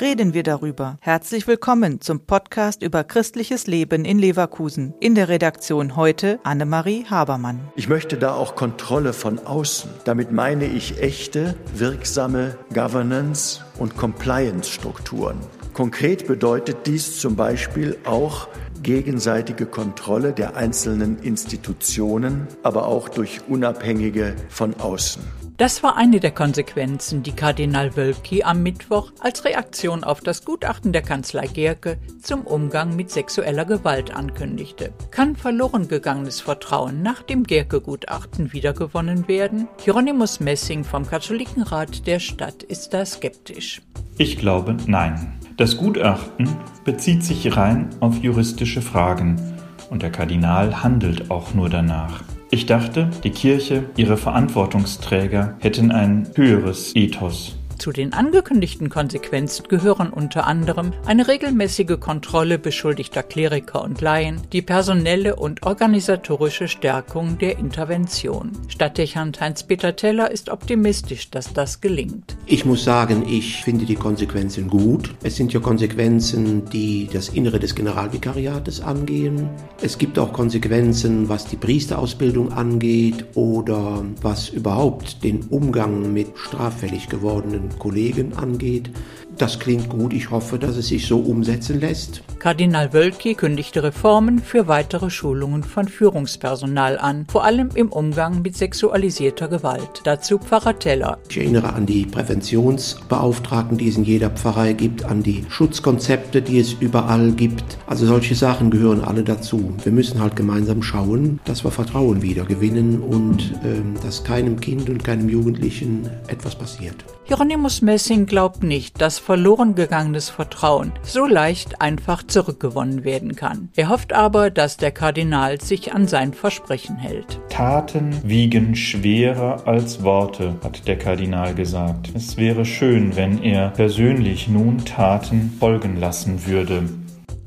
reden wir darüber. Herzlich willkommen zum Podcast über christliches Leben in Leverkusen. In der Redaktion heute Annemarie Habermann. Ich möchte da auch Kontrolle von außen. Damit meine ich echte, wirksame Governance und Compliance-Strukturen. Konkret bedeutet dies zum Beispiel auch gegenseitige Kontrolle der einzelnen Institutionen, aber auch durch Unabhängige von außen. Das war eine der Konsequenzen, die Kardinal Wölki am Mittwoch als Reaktion auf das Gutachten der Kanzlei Gerke zum Umgang mit sexueller Gewalt ankündigte. Kann verloren gegangenes Vertrauen nach dem Gerke-Gutachten wiedergewonnen werden? Hieronymus Messing vom Katholikenrat der Stadt ist da skeptisch. Ich glaube, nein. Das Gutachten bezieht sich rein auf juristische Fragen und der Kardinal handelt auch nur danach. Ich dachte, die Kirche, ihre Verantwortungsträger hätten ein höheres Ethos. Zu den angekündigten Konsequenzen gehören unter anderem eine regelmäßige Kontrolle beschuldigter Kleriker und Laien, die personelle und organisatorische Stärkung der Intervention. Stadtdechant Heinz-Peter Teller ist optimistisch, dass das gelingt. Ich muss sagen, ich finde die Konsequenzen gut. Es sind ja Konsequenzen, die das Innere des Generalvikariates angehen. Es gibt auch Konsequenzen, was die Priesterausbildung angeht oder was überhaupt den Umgang mit straffällig gewordenen Kollegen angeht. Das klingt gut. Ich hoffe, dass es sich so umsetzen lässt. Kardinal Wölki kündigte Reformen für weitere Schulungen von Führungspersonal an, vor allem im Umgang mit sexualisierter Gewalt. Dazu Pfarrer Teller. Ich erinnere an die Präventionsbeauftragten, die es in jeder Pfarrei gibt, an die Schutzkonzepte, die es überall gibt. Also solche Sachen gehören alle dazu. Wir müssen halt gemeinsam schauen, dass wir Vertrauen wieder gewinnen und äh, dass keinem Kind und keinem Jugendlichen etwas passiert. Hieronymus Messing glaubt nicht, dass verloren gegangenes Vertrauen so leicht einfach zurückgewonnen werden kann. Er hofft aber, dass der Kardinal sich an sein Versprechen hält. Taten wiegen schwerer als Worte, hat der Kardinal gesagt. Es wäre schön, wenn er persönlich nun Taten folgen lassen würde.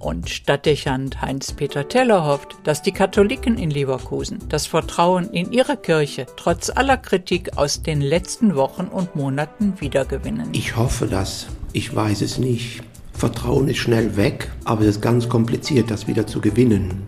Und Stadtdechant Heinz-Peter Teller hofft, dass die Katholiken in Leverkusen das Vertrauen in ihre Kirche trotz aller Kritik aus den letzten Wochen und Monaten wiedergewinnen. Ich hoffe das. Ich weiß es nicht. Vertrauen ist schnell weg, aber es ist ganz kompliziert, das wieder zu gewinnen.